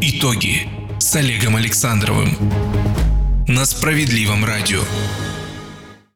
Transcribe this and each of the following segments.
Итоги с Олегом Александровым на Справедливом радио.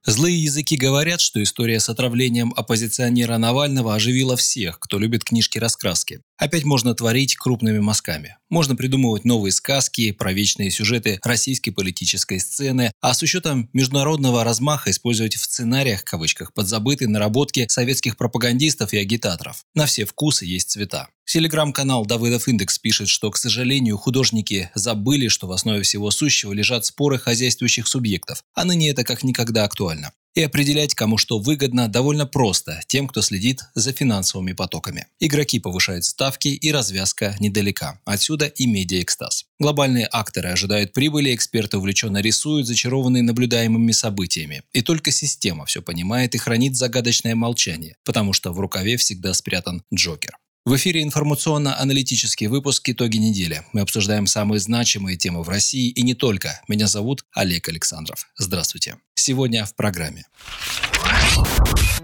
Злые языки говорят, что история с отравлением оппозиционера Навального оживила всех, кто любит книжки-раскраски. Опять можно творить крупными мазками. Можно придумывать новые сказки про вечные сюжеты российской политической сцены, а с учетом международного размаха использовать в сценариях, кавычках, подзабытые наработки советских пропагандистов и агитаторов. На все вкусы есть цвета. Телеграм-канал Давыдов Индекс пишет, что, к сожалению, художники забыли, что в основе всего сущего лежат споры хозяйствующих субъектов, а ныне это как никогда актуально. И определять, кому что выгодно, довольно просто тем, кто следит за финансовыми потоками. Игроки повышают ставки и развязка недалека. Отсюда и медиаэкстаз. Глобальные акторы ожидают прибыли, эксперты увлеченно рисуют, зачарованные наблюдаемыми событиями. И только система все понимает и хранит загадочное молчание, потому что в рукаве всегда спрятан Джокер. В эфире информационно-аналитический выпуск «Итоги недели». Мы обсуждаем самые значимые темы в России и не только. Меня зовут Олег Александров. Здравствуйте. Сегодня в программе.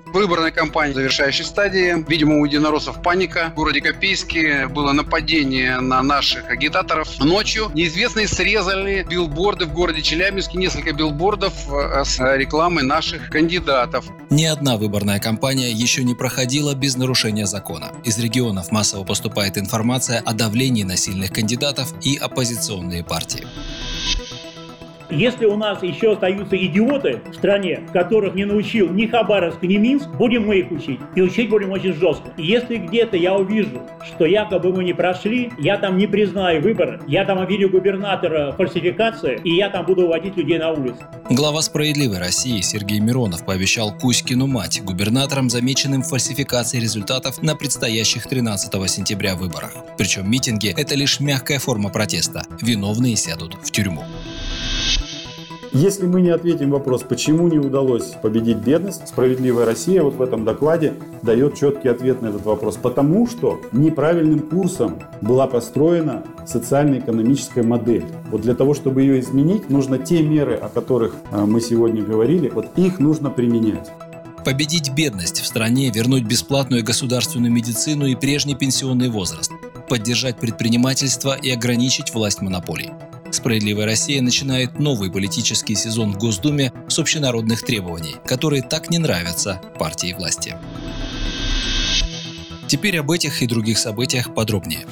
Выборная кампания в завершающей стадии. Видимо, у единороссов паника. В городе Копейске было нападение на наших агитаторов. Ночью неизвестные срезали билборды в городе Челябинске, несколько билбордов э, с рекламой наших кандидатов. Ни одна выборная кампания еще не проходила без нарушения закона. Из регионов массово поступает информация о давлении на сильных кандидатов и оппозиционные партии. Если у нас еще остаются идиоты в стране, которых не научил ни Хабаровск, ни Минск, будем мы их учить. И учить будем очень жестко. И если где-то я увижу, что якобы мы не прошли, я там не признаю выборы, я там обвиню губернатора фальсификации, и я там буду уводить людей на улицу. Глава «Справедливой России» Сергей Миронов пообещал Кузькину мать губернаторам, замеченным в фальсификации результатов на предстоящих 13 сентября выборах. Причем митинги – это лишь мягкая форма протеста. Виновные сядут в тюрьму. Если мы не ответим вопрос, почему не удалось победить бедность, справедливая Россия вот в этом докладе дает четкий ответ на этот вопрос. Потому что неправильным курсом была построена социально-экономическая модель. Вот для того, чтобы ее изменить, нужно те меры, о которых э, мы сегодня говорили, вот их нужно применять победить бедность в стране, вернуть бесплатную государственную медицину и прежний пенсионный возраст, поддержать предпринимательство и ограничить власть монополий. Справедливая Россия начинает новый политический сезон в Госдуме с общенародных требований, которые так не нравятся партии власти. Теперь об этих и других событиях подробнее.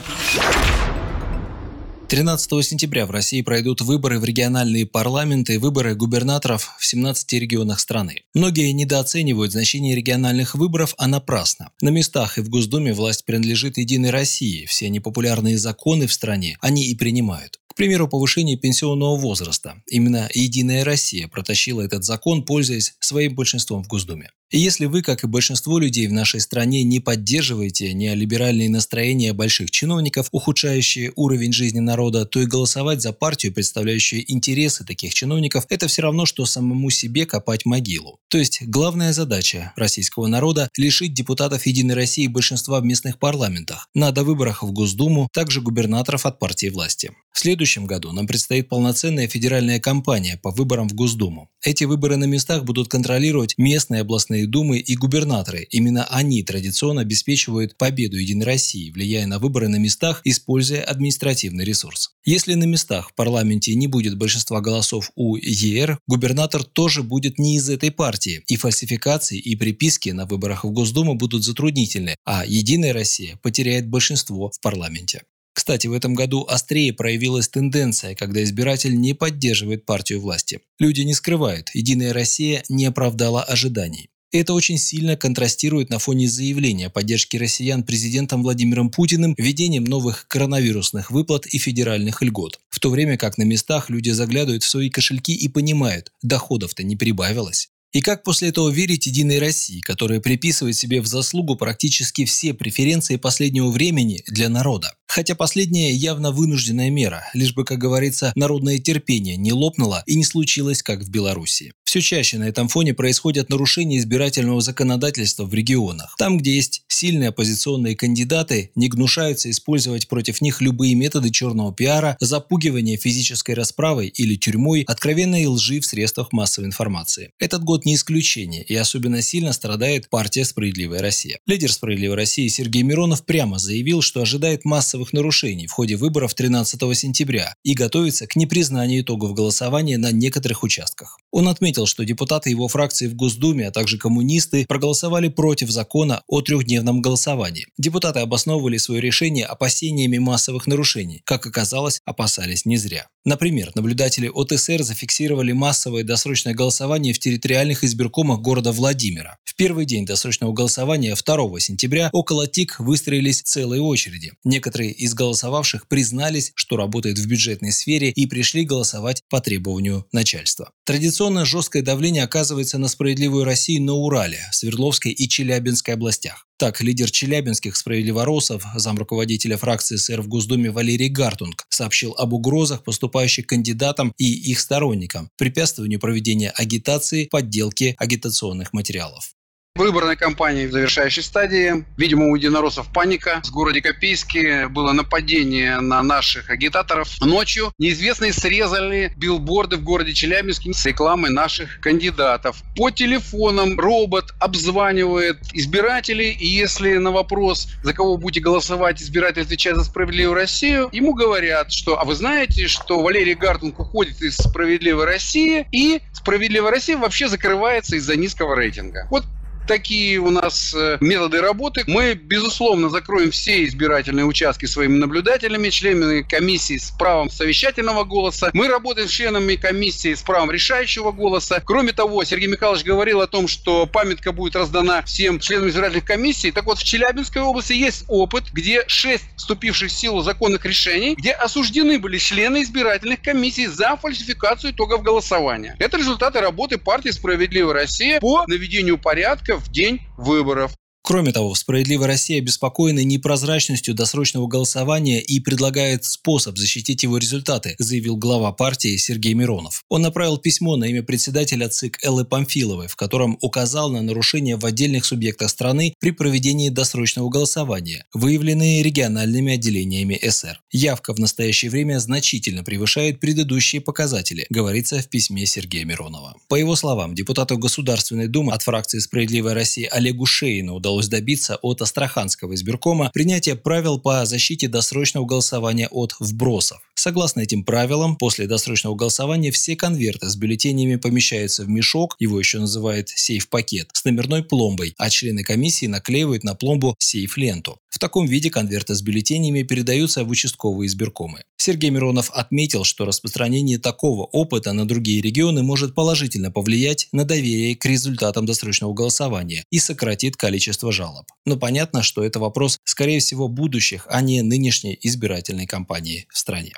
13 сентября в России пройдут выборы в региональные парламенты и выборы губернаторов в 17 регионах страны. Многие недооценивают значение региональных выборов, а напрасно. На местах и в Госдуме власть принадлежит Единой России. Все непопулярные законы в стране они и принимают. К примеру, повышение пенсионного возраста. Именно «Единая Россия» протащила этот закон, пользуясь своим большинством в Госдуме. И если вы, как и большинство людей в нашей стране, не поддерживаете неолиберальные настроения больших чиновников, ухудшающие уровень жизни народа, то и голосовать за партию, представляющую интересы таких чиновников, это все равно, что самому себе копать могилу. То есть главная задача российского народа – лишить депутатов «Единой России» большинства в местных парламентах, на выборах в Госдуму, также губернаторов от партии власти. В следующем году нам предстоит полноценная федеральная кампания по выборам в Госдуму. Эти выборы на местах будут контролировать местные областные думы и губернаторы. Именно они традиционно обеспечивают победу Единой России, влияя на выборы на местах, используя административный ресурс. Если на местах в парламенте не будет большинства голосов у ЕР, губернатор тоже будет не из этой партии, и фальсификации и приписки на выборах в Госдуму будут затруднительны, а Единая Россия потеряет большинство в парламенте. Кстати, в этом году острее проявилась тенденция, когда избиратель не поддерживает партию власти. Люди не скрывают, Единая Россия не оправдала ожиданий. Это очень сильно контрастирует на фоне заявления о поддержке россиян президентом Владимиром Путиным введением новых коронавирусных выплат и федеральных льгот. В то время как на местах люди заглядывают в свои кошельки и понимают, доходов-то не прибавилось. И как после этого верить Единой России, которая приписывает себе в заслугу практически все преференции последнего времени для народа? Хотя последняя явно вынужденная мера, лишь бы, как говорится, народное терпение не лопнуло и не случилось, как в Беларуси. Все чаще на этом фоне происходят нарушения избирательного законодательства в регионах. Там, где есть сильные оппозиционные кандидаты, не гнушаются использовать против них любые методы черного пиара, запугивания физической расправой или тюрьмой, откровенной лжи в средствах массовой информации. Этот год не исключение, и особенно сильно страдает партия «Справедливая Россия». Лидер «Справедливой России» Сергей Миронов прямо заявил, что ожидает массовых массовых нарушений в ходе выборов 13 сентября и готовится к непризнанию итогов голосования на некоторых участках. Он отметил, что депутаты его фракции в Госдуме, а также коммунисты проголосовали против закона о трехдневном голосовании. Депутаты обосновывали свое решение опасениями массовых нарушений. Как оказалось, опасались не зря. Например, наблюдатели ОТСР зафиксировали массовое досрочное голосование в территориальных избиркомах города Владимира. В первый день досрочного голосования 2 сентября около ТИК выстроились целые очереди. Некоторые из голосовавших признались, что работают в бюджетной сфере и пришли голосовать по требованию начальства. Традиционно жесткое давление оказывается на справедливую Россию на Урале, Свердловской и Челябинской областях. Так, лидер челябинских справедливоросов, замруководителя фракции СР в Госдуме Валерий Гартунг, сообщил об угрозах, поступающих кандидатам и их сторонникам, препятствованию проведения агитации, подделке агитационных материалов. Выборная кампания в завершающей стадии. Видимо, у единороссов паника. В городе Копейске было нападение на наших агитаторов. Ночью неизвестные срезали билборды в городе Челябинске с рекламой наших кандидатов. По телефонам робот обзванивает избирателей, и если на вопрос, за кого будете голосовать, избиратель отвечает за «Справедливую Россию», ему говорят, что «А вы знаете, что Валерий Гартунг уходит из «Справедливой России», и «Справедливая Россия» вообще закрывается из-за низкого рейтинга». Вот такие у нас э, методы работы. Мы, безусловно, закроем все избирательные участки своими наблюдателями, членами комиссии с правом совещательного голоса. Мы работаем с членами комиссии с правом решающего голоса. Кроме того, Сергей Михайлович говорил о том, что памятка будет раздана всем членам избирательных комиссий. Так вот, в Челябинской области есть опыт, где шесть вступивших в силу законных решений, где осуждены были члены избирательных комиссий за фальсификацию итогов голосования. Это результаты работы партии «Справедливая Россия» по наведению порядка в день выборов. Кроме того, «Справедливая Россия» обеспокоена непрозрачностью досрочного голосования и предлагает способ защитить его результаты, заявил глава партии Сергей Миронов. Он направил письмо на имя председателя ЦИК Эллы Памфиловой, в котором указал на нарушения в отдельных субъектах страны при проведении досрочного голосования, выявленные региональными отделениями СР. Явка в настоящее время значительно превышает предыдущие показатели, говорится в письме Сергея Миронова. По его словам, депутату Государственной Думы от фракции «Справедливая Россия» Олегу Шейну удалось удалось добиться от Астраханского избиркома принятия правил по защите досрочного голосования от вбросов. Согласно этим правилам, после досрочного голосования все конверты с бюллетенями помещаются в мешок, его еще называют сейф-пакет, с номерной пломбой, а члены комиссии наклеивают на пломбу сейф-ленту. В таком виде конверты с бюллетенями передаются в участковые избиркомы. Сергей Миронов отметил, что распространение такого опыта на другие регионы может положительно повлиять на доверие к результатам досрочного голосования и сократит количество жалоб. Но понятно, что это вопрос, скорее всего, будущих, а не нынешней избирательной кампании в стране.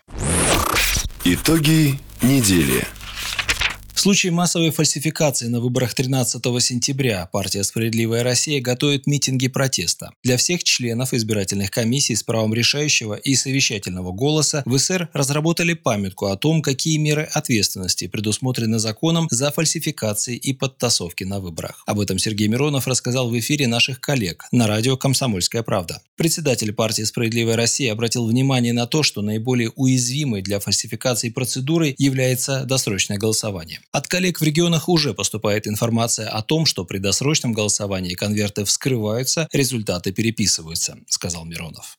Итоги недели. В случае массовой фальсификации на выборах 13 сентября партия «Справедливая Россия» готовит митинги протеста. Для всех членов избирательных комиссий с правом решающего и совещательного голоса в СР разработали памятку о том, какие меры ответственности предусмотрены законом за фальсификации и подтасовки на выборах. Об этом Сергей Миронов рассказал в эфире наших коллег на радио «Комсомольская правда». Председатель партии «Справедливая Россия» обратил внимание на то, что наиболее уязвимой для фальсификации процедурой является досрочное голосование. От коллег в регионах уже поступает информация о том, что при досрочном голосовании конверты вскрываются, результаты переписываются, сказал Миронов.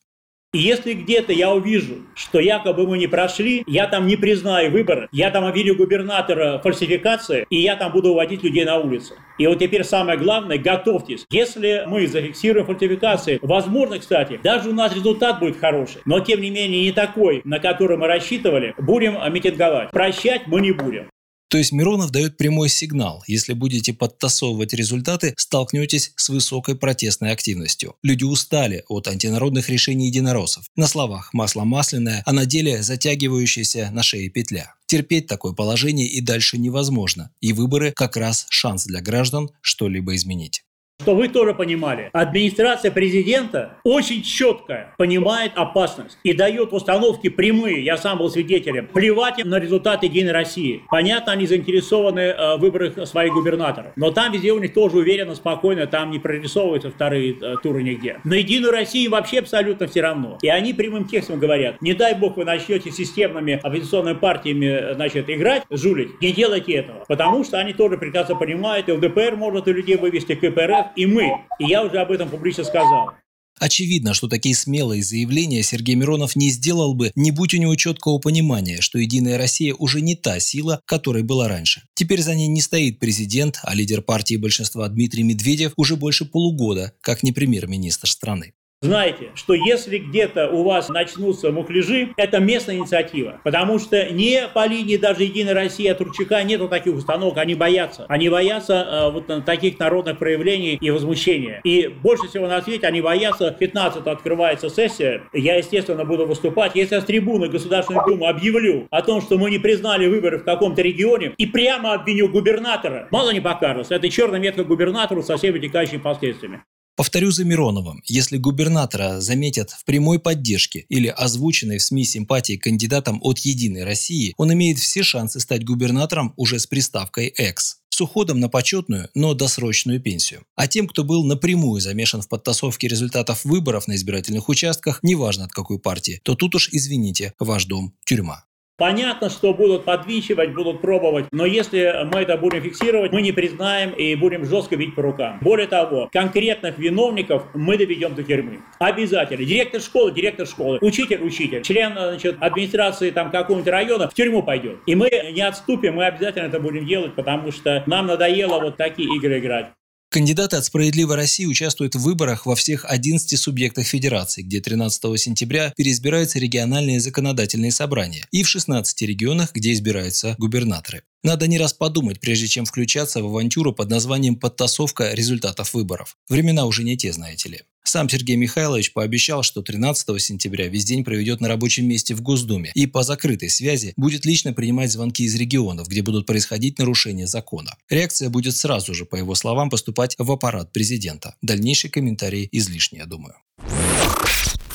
Если где-то я увижу, что якобы мы не прошли, я там не признаю выборы, я там обвиню губернатора фальсификации, и я там буду уводить людей на улицу. И вот теперь самое главное, готовьтесь. Если мы зафиксируем фальсификации, возможно, кстати, даже у нас результат будет хороший, но тем не менее не такой, на который мы рассчитывали, будем митинговать. Прощать мы не будем. То есть Миронов дает прямой сигнал. Если будете подтасовывать результаты, столкнетесь с высокой протестной активностью. Люди устали от антинародных решений единороссов. На словах масло масляное, а на деле затягивающаяся на шее петля. Терпеть такое положение и дальше невозможно. И выборы как раз шанс для граждан что-либо изменить. Что вы тоже понимали, администрация президента очень четко понимает опасность и дает установки прямые, я сам был свидетелем, плевать им на результаты Единой России. Понятно, они заинтересованы э, в выборах своих губернаторов, но там везде у них тоже уверенно, спокойно, там не прорисовываются вторые э, туры нигде. На Единую Россию вообще абсолютно все равно. И они прямым текстом говорят, не дай бог вы начнете системными оппозиционными партиями э, значит, играть, жулить, не делайте этого, потому что они тоже прекрасно понимают, и ЛДПР может и людей вывести, КПРФ, и мы. И я уже об этом публично сказал. Очевидно, что такие смелые заявления Сергей Миронов не сделал бы, не будь у него четкого понимания, что «Единая Россия» уже не та сила, которой была раньше. Теперь за ней не стоит президент, а лидер партии большинства Дмитрий Медведев уже больше полугода, как не премьер-министр страны. Знайте, что если где-то у вас начнутся мухляжи, это местная инициатива. Потому что не по линии даже Единой России от Турчака нету таких установок, они боятся. Они боятся э, вот таких народных проявлений и возмущения. И больше всего на свете они боятся, 15 открывается сессия, я, естественно, буду выступать. Если я с трибуны Государственной Думы объявлю о том, что мы не признали выборы в каком-то регионе, и прямо обвиню губернатора, мало не покажется. Это черная метка губернатору со всеми вытекающими последствиями. Повторю за Мироновым, если губернатора заметят в прямой поддержке или озвученной в СМИ симпатии кандидатом от «Единой России», он имеет все шансы стать губернатором уже с приставкой «экс» с уходом на почетную, но досрочную пенсию. А тем, кто был напрямую замешан в подтасовке результатов выборов на избирательных участках, неважно от какой партии, то тут уж, извините, ваш дом – тюрьма. Понятно, что будут подвищивать, будут пробовать, но если мы это будем фиксировать, мы не признаем и будем жестко бить по рукам. Более того, конкретных виновников мы доведем до тюрьмы. Обязательно. Директор школы, директор школы, учитель, учитель, член значит, администрации там какого-нибудь района в тюрьму пойдет. И мы не отступим, мы обязательно это будем делать, потому что нам надоело вот такие игры играть. Кандидаты от «Справедливой России» участвуют в выборах во всех 11 субъектах Федерации, где 13 сентября переизбираются региональные законодательные собрания, и в 16 регионах, где избираются губернаторы. Надо не раз подумать, прежде чем включаться в авантюру под названием «подтасовка результатов выборов». Времена уже не те, знаете ли. Сам Сергей Михайлович пообещал, что 13 сентября весь день проведет на рабочем месте в Госдуме и по закрытой связи будет лично принимать звонки из регионов, где будут происходить нарушения закона. Реакция будет сразу же, по его словам, поступать в аппарат президента. Дальнейший комментарий излишний, я думаю.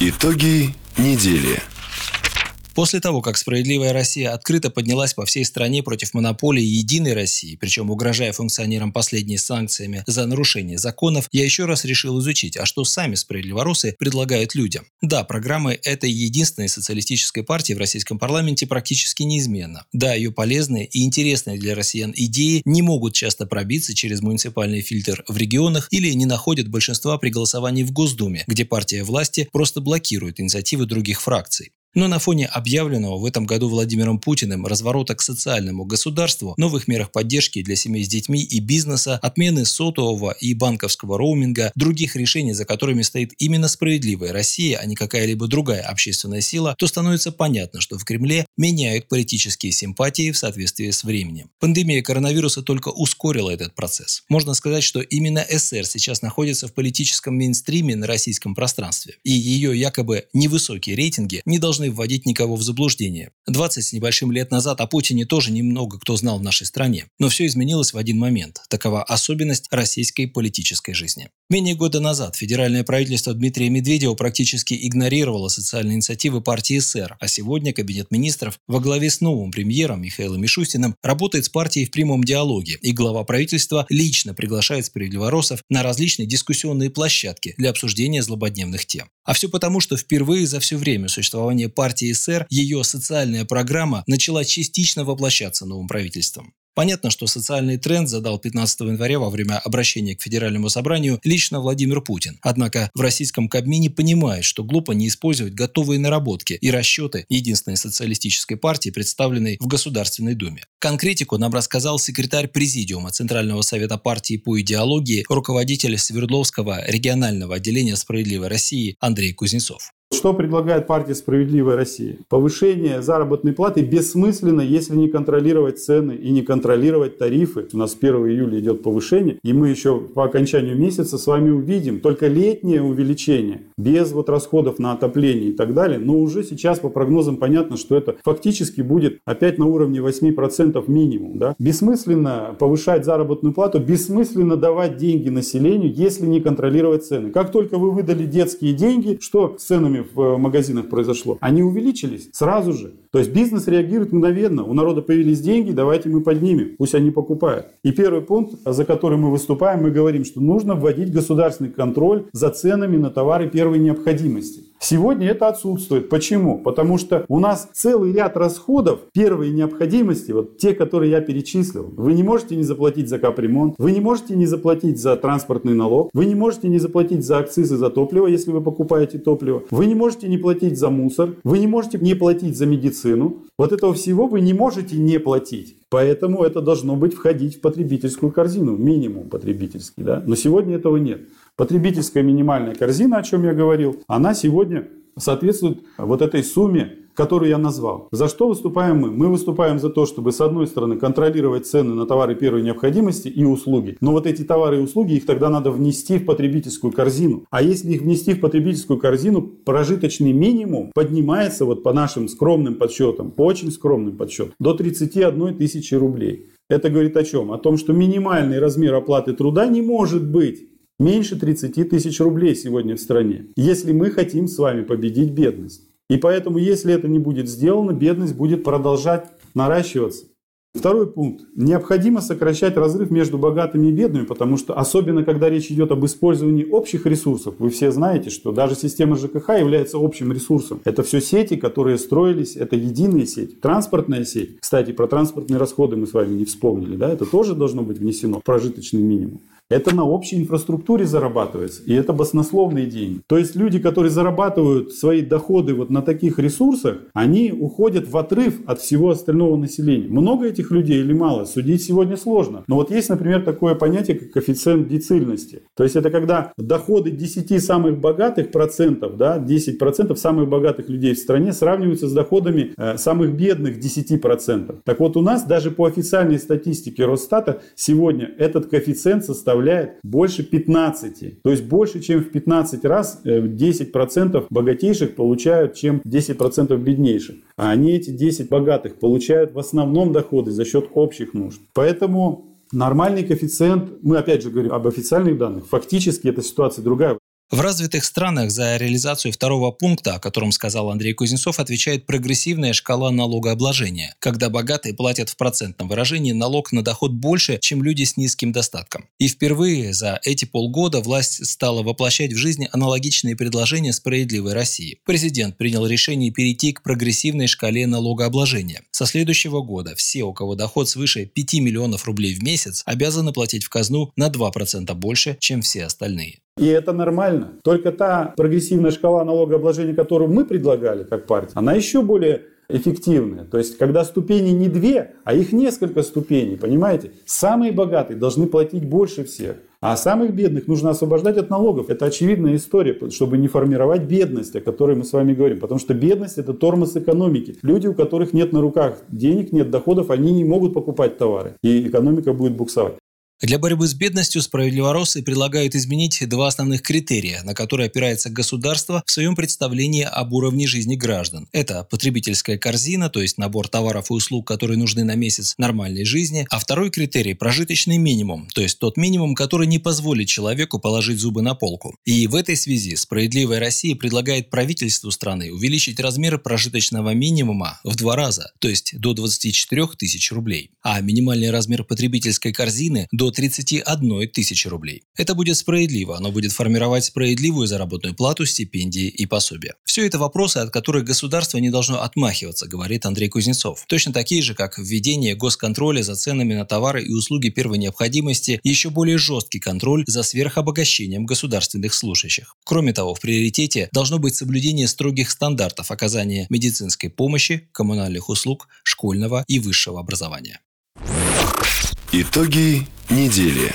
Итоги недели. После того, как «Справедливая Россия» открыто поднялась по всей стране против монополии «Единой России», причем угрожая функционерам последней санкциями за нарушение законов, я еще раз решил изучить, а что сами «Справедливоросы» предлагают людям. Да, программы этой единственной социалистической партии в российском парламенте практически неизменна. Да, ее полезные и интересные для россиян идеи не могут часто пробиться через муниципальный фильтр в регионах или не находят большинства при голосовании в Госдуме, где партия власти просто блокирует инициативы других фракций. Но на фоне объявленного в этом году Владимиром Путиным разворота к социальному государству, новых мерах поддержки для семей с детьми и бизнеса, отмены сотового и банковского роуминга, других решений, за которыми стоит именно справедливая Россия, а не какая-либо другая общественная сила, то становится понятно, что в Кремле меняют политические симпатии в соответствии с временем. Пандемия коронавируса только ускорила этот процесс. Можно сказать, что именно СССР сейчас находится в политическом мейнстриме на российском пространстве, и ее якобы невысокие рейтинги не должны должны вводить никого в заблуждение. 20 с небольшим лет назад о Путине тоже немного кто знал в нашей стране. Но все изменилось в один момент. Такова особенность российской политической жизни. Менее года назад федеральное правительство Дмитрия Медведева практически игнорировало социальные инициативы партии СССР, а сегодня Кабинет министров во главе с новым премьером Михаилом Мишустиным работает с партией в прямом диалоге, и глава правительства лично приглашает справедливоросов на различные дискуссионные площадки для обсуждения злободневных тем. А все потому, что впервые за все время существования партии СССР ее социальная программа начала частично воплощаться новым правительством. Понятно, что социальный тренд задал 15 января во время обращения к Федеральному собранию лично Владимир Путин. Однако в российском Кабмине понимают, что глупо не использовать готовые наработки и расчеты единственной социалистической партии, представленной в Государственной Думе. Конкретику нам рассказал секретарь Президиума Центрального совета партии по идеологии, руководитель Свердловского регионального отделения «Справедливой России» Андрей Кузнецов. Что предлагает партия «Справедливая Россия»? Повышение заработной платы бессмысленно, если не контролировать цены и не контролировать тарифы. У нас 1 июля идет повышение, и мы еще по окончанию месяца с вами увидим только летнее увеличение, без вот расходов на отопление и так далее. Но уже сейчас по прогнозам понятно, что это фактически будет опять на уровне 8% минимум. Да? Бессмысленно повышать заработную плату, бессмысленно давать деньги населению, если не контролировать цены. Как только вы выдали детские деньги, что с ценами в э, магазинах произошло, они увеличились сразу же. То есть бизнес реагирует мгновенно. У народа появились деньги, давайте мы поднимем, пусть они покупают. И первый пункт, за который мы выступаем, мы говорим, что нужно вводить государственный контроль за ценами на товары первой необходимости. Сегодня это отсутствует. Почему? Потому что у нас целый ряд расходов первой необходимости, вот те, которые я перечислил. Вы не можете не заплатить за капремонт, вы не можете не заплатить за транспортный налог, вы не можете не заплатить за акцизы за топливо, если вы покупаете топливо, вы не можете не платить за мусор, вы не можете не платить за медицину. Вот этого всего вы не можете не платить. Поэтому это должно быть входить в потребительскую корзину, минимум потребительский. Да? Но сегодня этого нет. Потребительская минимальная корзина, о чем я говорил, она сегодня соответствует вот этой сумме, которую я назвал. За что выступаем мы? Мы выступаем за то, чтобы с одной стороны контролировать цены на товары первой необходимости и услуги. Но вот эти товары и услуги, их тогда надо внести в потребительскую корзину. А если их внести в потребительскую корзину, прожиточный минимум поднимается вот по нашим скромным подсчетам, по очень скромным подсчетам, до 31 тысячи рублей. Это говорит о чем? О том, что минимальный размер оплаты труда не может быть меньше 30 тысяч рублей сегодня в стране, если мы хотим с вами победить бедность. И поэтому, если это не будет сделано, бедность будет продолжать наращиваться. Второй пункт. Необходимо сокращать разрыв между богатыми и бедными, потому что особенно когда речь идет об использовании общих ресурсов, вы все знаете, что даже система ЖКХ является общим ресурсом. Это все сети, которые строились, это единые сети. Транспортная сеть. Кстати, про транспортные расходы мы с вами не вспомнили, да, это тоже должно быть внесено в прожиточный минимум. Это на общей инфраструктуре зарабатывается, и это баснословные деньги. То есть люди, которые зарабатывают свои доходы вот на таких ресурсах, они уходят в отрыв от всего остального населения. Много этих людей или мало, судить сегодня сложно. Но вот есть, например, такое понятие, как коэффициент децильности. То есть это когда доходы 10 самых богатых процентов, да, 10 процентов самых богатых людей в стране сравниваются с доходами э, самых бедных 10 процентов. Так вот у нас даже по официальной статистике Росстата сегодня этот коэффициент составляет составляет больше 15. То есть больше, чем в 15 раз 10% э, богатейших получают, чем 10% беднейших. А они эти 10 богатых получают в основном доходы за счет общих нужд. Поэтому Нормальный коэффициент, мы опять же говорим об официальных данных, фактически эта ситуация другая. В развитых странах за реализацию второго пункта, о котором сказал Андрей Кузнецов, отвечает прогрессивная шкала налогообложения, когда богатые платят в процентном выражении налог на доход больше, чем люди с низким достатком. И впервые за эти полгода власть стала воплощать в жизнь аналогичные предложения «Справедливой России». Президент принял решение перейти к прогрессивной шкале налогообложения. Со следующего года все, у кого доход свыше 5 миллионов рублей в месяц, обязаны платить в казну на 2% больше, чем все остальные. И это нормально. Только та прогрессивная шкала налогообложения, которую мы предлагали как партия, она еще более эффективная. То есть, когда ступени не две, а их несколько ступеней, понимаете? Самые богатые должны платить больше всех. А самых бедных нужно освобождать от налогов. Это очевидная история, чтобы не формировать бедность, о которой мы с вами говорим. Потому что бедность – это тормоз экономики. Люди, у которых нет на руках денег, нет доходов, они не могут покупать товары. И экономика будет буксовать. Для борьбы с бедностью справедливоросы предлагают изменить два основных критерия, на которые опирается государство в своем представлении об уровне жизни граждан. Это потребительская корзина, то есть набор товаров и услуг, которые нужны на месяц нормальной жизни, а второй критерий – прожиточный минимум, то есть тот минимум, который не позволит человеку положить зубы на полку. И в этой связи «Справедливая Россия» предлагает правительству страны увеличить размер прожиточного минимума в два раза, то есть до 24 тысяч рублей, а минимальный размер потребительской корзины – до 31 тысячи рублей. Это будет справедливо, оно будет формировать справедливую заработную плату, стипендии и пособия. Все это вопросы, от которых государство не должно отмахиваться, говорит Андрей Кузнецов. Точно такие же, как введение госконтроля за ценами на товары и услуги первой необходимости, еще более жесткий контроль за сверхобогащением государственных служащих. Кроме того, в приоритете должно быть соблюдение строгих стандартов оказания медицинской помощи, коммунальных услуг, школьного и высшего образования. Итоги недели.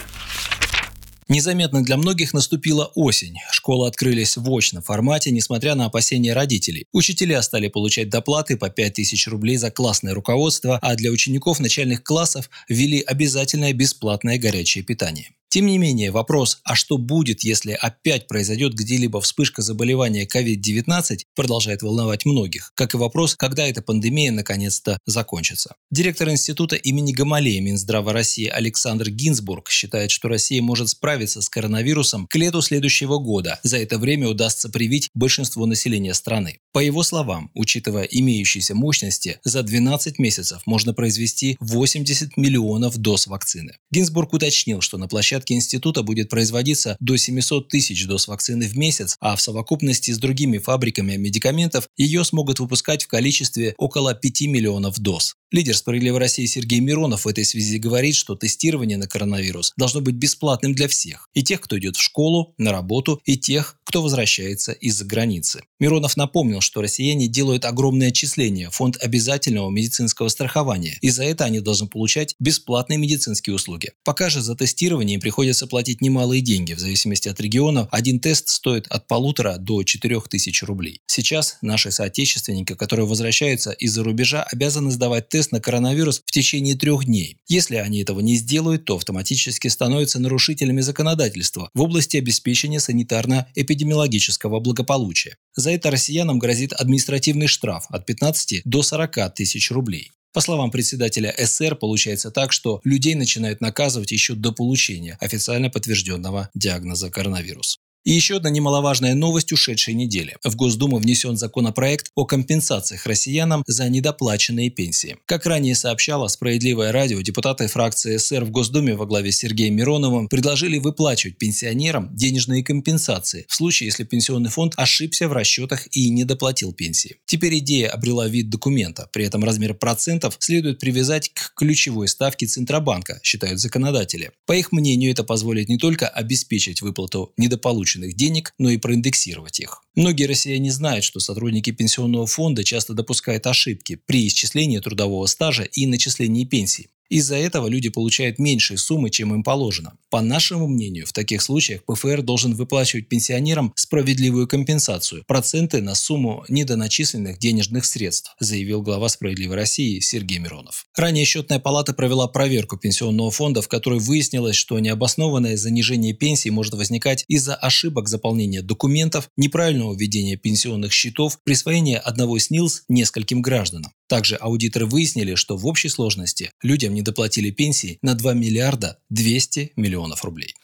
Незаметно для многих наступила осень. Школы открылись в очном формате, несмотря на опасения родителей. Учителя стали получать доплаты по 5000 рублей за классное руководство, а для учеников начальных классов ввели обязательное бесплатное горячее питание. Тем не менее, вопрос, а что будет, если опять произойдет где-либо вспышка заболевания COVID-19, продолжает волновать многих, как и вопрос, когда эта пандемия наконец-то закончится. Директор института имени Гамалея Минздрава России Александр Гинзбург считает, что Россия может справиться с коронавирусом к лету следующего года. За это время удастся привить большинство населения страны. По его словам, учитывая имеющиеся мощности, за 12 месяцев можно произвести 80 миллионов доз вакцины. Гинзбург уточнил, что на площадке площадке института будет производиться до 700 тысяч доз вакцины в месяц, а в совокупности с другими фабриками медикаментов ее смогут выпускать в количестве около 5 миллионов доз. Лидер «Справедливой России» Сергей Миронов в этой связи говорит, что тестирование на коронавирус должно быть бесплатным для всех. И тех, кто идет в школу, на работу, и тех, кто возвращается из-за границы. Миронов напомнил, что россияне делают огромные отчисления в фонд обязательного медицинского страхования, и за это они должны получать бесплатные медицинские услуги. Пока же за тестирование им приходится платить немалые деньги. В зависимости от региона один тест стоит от полутора до четырех тысяч рублей. Сейчас наши соотечественники, которые возвращаются из-за рубежа, обязаны сдавать тест на коронавирус в течение трех дней. Если они этого не сделают, то автоматически становятся нарушителями законодательства в области обеспечения санитарно-эпидемиологического благополучия. За это россиянам грозит административный штраф от 15 до 40 тысяч рублей. По словам председателя СР, получается так, что людей начинают наказывать еще до получения официально подтвержденного диагноза коронавирус. И еще одна немаловажная новость ушедшей недели. В Госдуму внесен законопроект о компенсациях россиянам за недоплаченные пенсии. Как ранее сообщало «Справедливое радио», депутаты фракции СР в Госдуме во главе с Сергеем Мироновым предложили выплачивать пенсионерам денежные компенсации в случае, если пенсионный фонд ошибся в расчетах и не доплатил пенсии. Теперь идея обрела вид документа. При этом размер процентов следует привязать к ключевой ставке Центробанка, считают законодатели. По их мнению, это позволит не только обеспечить выплату недополученных полученных денег, но и проиндексировать их. Многие россияне знают, что сотрудники пенсионного фонда часто допускают ошибки при исчислении трудового стажа и начислении пенсий. Из-за этого люди получают меньшие суммы, чем им положено. По нашему мнению, в таких случаях ПФР должен выплачивать пенсионерам справедливую компенсацию – проценты на сумму недоначисленных денежных средств, заявил глава «Справедливой России» Сергей Миронов. Ранее счетная палата провела проверку пенсионного фонда, в которой выяснилось, что необоснованное занижение пенсий может возникать из-за ошибок заполнения документов, неправильного введения пенсионных счетов, присвоения одного СНИЛС нескольким гражданам. Также аудиторы выяснили, что в общей сложности людям не доплатили пенсии на 2 миллиарда 200 миллионов рублей.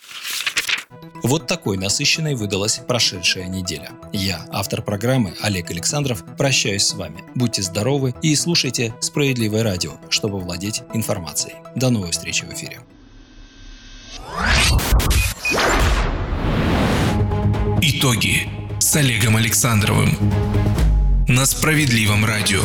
Вот такой насыщенной выдалась прошедшая неделя. Я, автор программы Олег Александров, прощаюсь с вами. Будьте здоровы и слушайте «Справедливое радио», чтобы владеть информацией. До новой встречи в эфире. Итоги с Олегом Александровым на Справедливом радио.